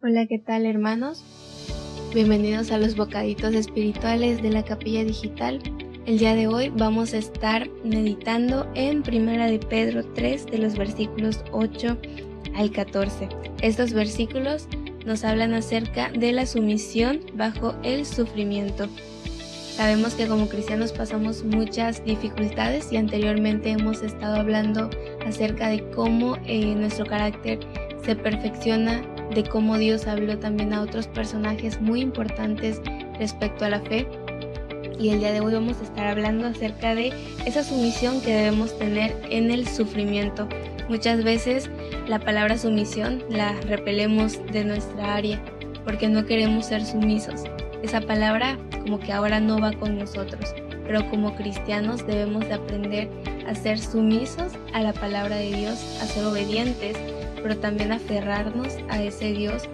Hola, ¿qué tal hermanos? Bienvenidos a los bocaditos espirituales de la capilla digital. El día de hoy vamos a estar meditando en Primera de Pedro 3 de los versículos 8 al 14. Estos versículos nos hablan acerca de la sumisión bajo el sufrimiento. Sabemos que como cristianos pasamos muchas dificultades y anteriormente hemos estado hablando acerca de cómo eh, nuestro carácter se perfecciona, de cómo Dios habló también a otros personajes muy importantes respecto a la fe. Y el día de hoy vamos a estar hablando acerca de esa sumisión que debemos tener en el sufrimiento. Muchas veces la palabra sumisión la repelemos de nuestra área porque no queremos ser sumisos. Esa palabra como que ahora no va con nosotros, pero como cristianos debemos de aprender a ser sumisos a la palabra de Dios, a ser obedientes, pero también aferrarnos a ese Dios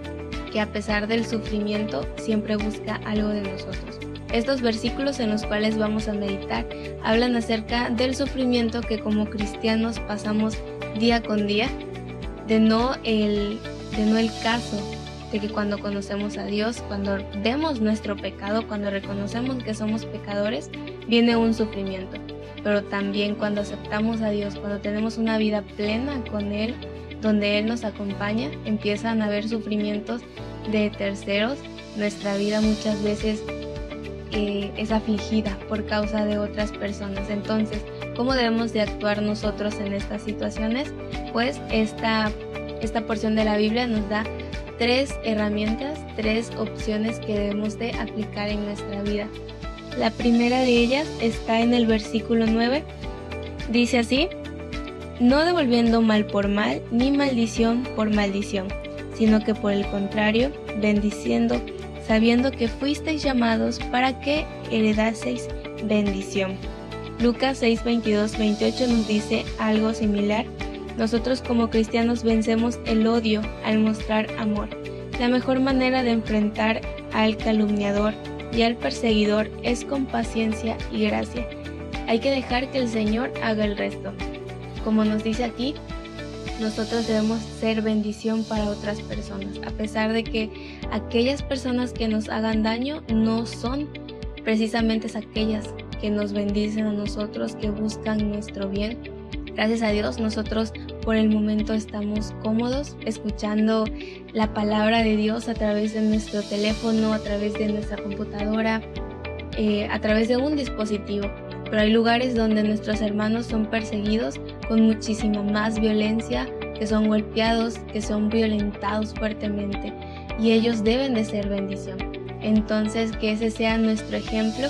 que a pesar del sufrimiento siempre busca algo de nosotros. Estos versículos en los cuales vamos a meditar hablan acerca del sufrimiento que como cristianos pasamos día con día, de no el, de no el caso de que cuando conocemos a Dios, cuando vemos nuestro pecado, cuando reconocemos que somos pecadores, viene un sufrimiento. Pero también cuando aceptamos a Dios, cuando tenemos una vida plena con Él, donde Él nos acompaña, empiezan a haber sufrimientos de terceros. Nuestra vida muchas veces eh, es afligida por causa de otras personas. Entonces, ¿cómo debemos de actuar nosotros en estas situaciones? Pues esta, esta porción de la Biblia nos da tres herramientas, tres opciones que debemos de aplicar en nuestra vida. La primera de ellas está en el versículo 9. Dice así, no devolviendo mal por mal, ni maldición por maldición, sino que por el contrario, bendiciendo, sabiendo que fuisteis llamados para que heredaseis bendición. Lucas 6, 22, 28 nos dice algo similar nosotros como cristianos vencemos el odio al mostrar amor. La mejor manera de enfrentar al calumniador y al perseguidor es con paciencia y gracia. Hay que dejar que el Señor haga el resto. Como nos dice aquí, nosotros debemos ser bendición para otras personas, a pesar de que aquellas personas que nos hagan daño no son precisamente aquellas que nos bendicen a nosotros, que buscan nuestro bien. Gracias a Dios nosotros por el momento estamos cómodos escuchando la palabra de Dios a través de nuestro teléfono, a través de nuestra computadora, eh, a través de un dispositivo. Pero hay lugares donde nuestros hermanos son perseguidos con muchísima más violencia, que son golpeados, que son violentados fuertemente y ellos deben de ser bendición. Entonces que ese sea nuestro ejemplo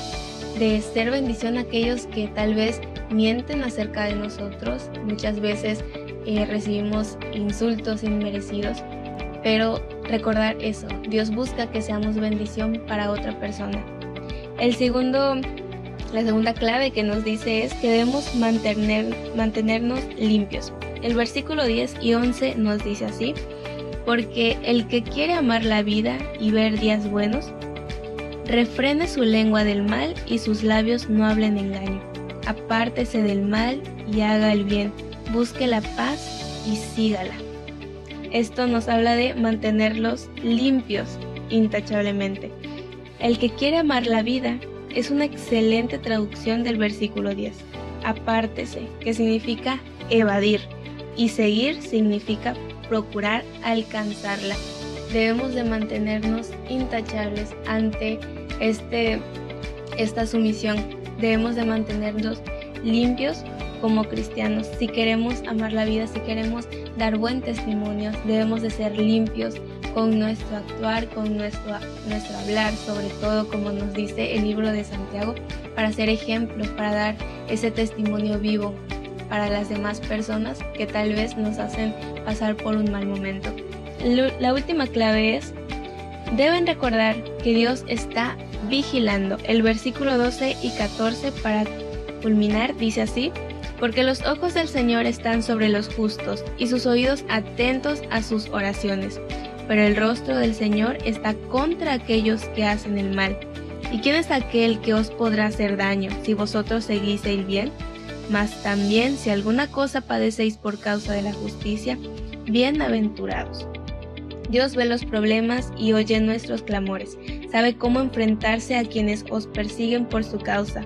de ser bendición a aquellos que tal vez mienten acerca de nosotros. Muchas veces eh, recibimos insultos inmerecidos, pero recordar eso, Dios busca que seamos bendición para otra persona. El segundo, la segunda clave que nos dice es que debemos mantener, mantenernos limpios. El versículo 10 y 11 nos dice así, porque el que quiere amar la vida y ver días buenos, refrene su lengua del mal y sus labios no hablen engaño. Apártese del mal y haga el bien busque la paz y sígala. Esto nos habla de mantenerlos limpios intachablemente. El que quiere amar la vida es una excelente traducción del versículo 10. Apártese, que significa evadir, y seguir significa procurar alcanzarla. Debemos de mantenernos intachables ante este, esta sumisión. Debemos de mantenernos limpios como cristianos. Si queremos amar la vida, si queremos dar buen testimonio, debemos de ser limpios con nuestro actuar, con nuestro, nuestro hablar, sobre todo como nos dice el libro de Santiago, para ser ejemplos, para dar ese testimonio vivo para las demás personas que tal vez nos hacen pasar por un mal momento. La última clave es, deben recordar que Dios está vigilando. El versículo 12 y 14 para culminar dice así, porque los ojos del Señor están sobre los justos y sus oídos atentos a sus oraciones, pero el rostro del Señor está contra aquellos que hacen el mal. ¿Y quién es aquel que os podrá hacer daño si vosotros seguís el bien? Mas también si alguna cosa padecéis por causa de la justicia, bienaventurados. Dios ve los problemas y oye nuestros clamores. Sabe cómo enfrentarse a quienes os persiguen por su causa.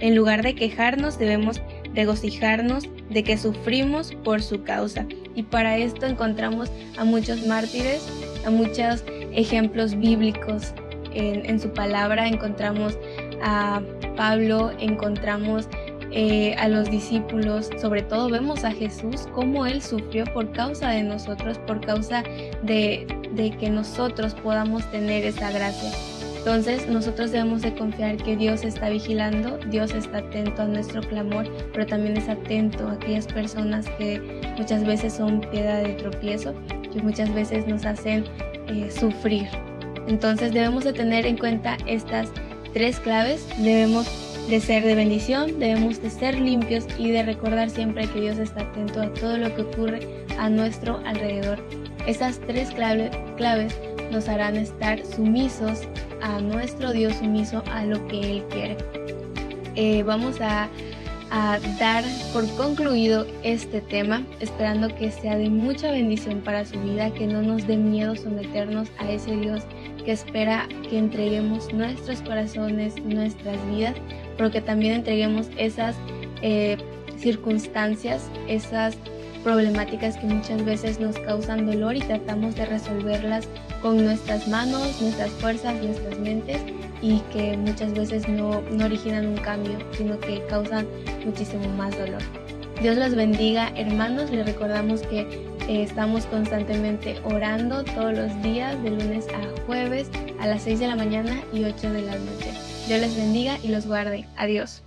En lugar de quejarnos, debemos regocijarnos de que sufrimos por su causa. Y para esto encontramos a muchos mártires, a muchos ejemplos bíblicos. En, su palabra encontramos a Pablo, encontramos eh, a los discípulos, sobre todo vemos a Jesús, cómo Él sufrió por causa de nosotros, por causa de, de que nosotros podamos tener esa gracia. Entonces nosotros debemos de confiar que Dios está vigilando, Dios está atento a nuestro clamor, pero también es atento a aquellas personas que muchas veces son piedra de tropiezo, que muchas veces nos hacen eh, sufrir. Entonces debemos de tener en cuenta estas tres claves, debemos de ser de bendición, debemos de ser limpios y de recordar siempre que Dios está atento a todo lo que ocurre a nuestro alrededor. Estas tres claves nos harán estar sumisos a nuestro Dios, sumiso a lo que Él quiere. Eh, vamos a, dar por concluido este tema, esperando que sea de mucha bendición para su vida, que no nos dé miedo someternos a ese Dios que espera que entreguemos nuestros corazones, nuestras vidas, pero que también entreguemos esas eh, circunstancias, esas problemáticas que muchas veces nos causan dolor y tratamos de resolverlas con nuestras manos, nuestras fuerzas, nuestras mentes y que muchas veces no, originan un cambio, sino que causan muchísimo más dolor. Dios los bendiga, hermanos. Les recordamos que eh, estamos constantemente orando todos los días, de lunes a jueves, a las 6 de la mañana y 8 de la noche. Dios les bendiga y los guarde. Adiós.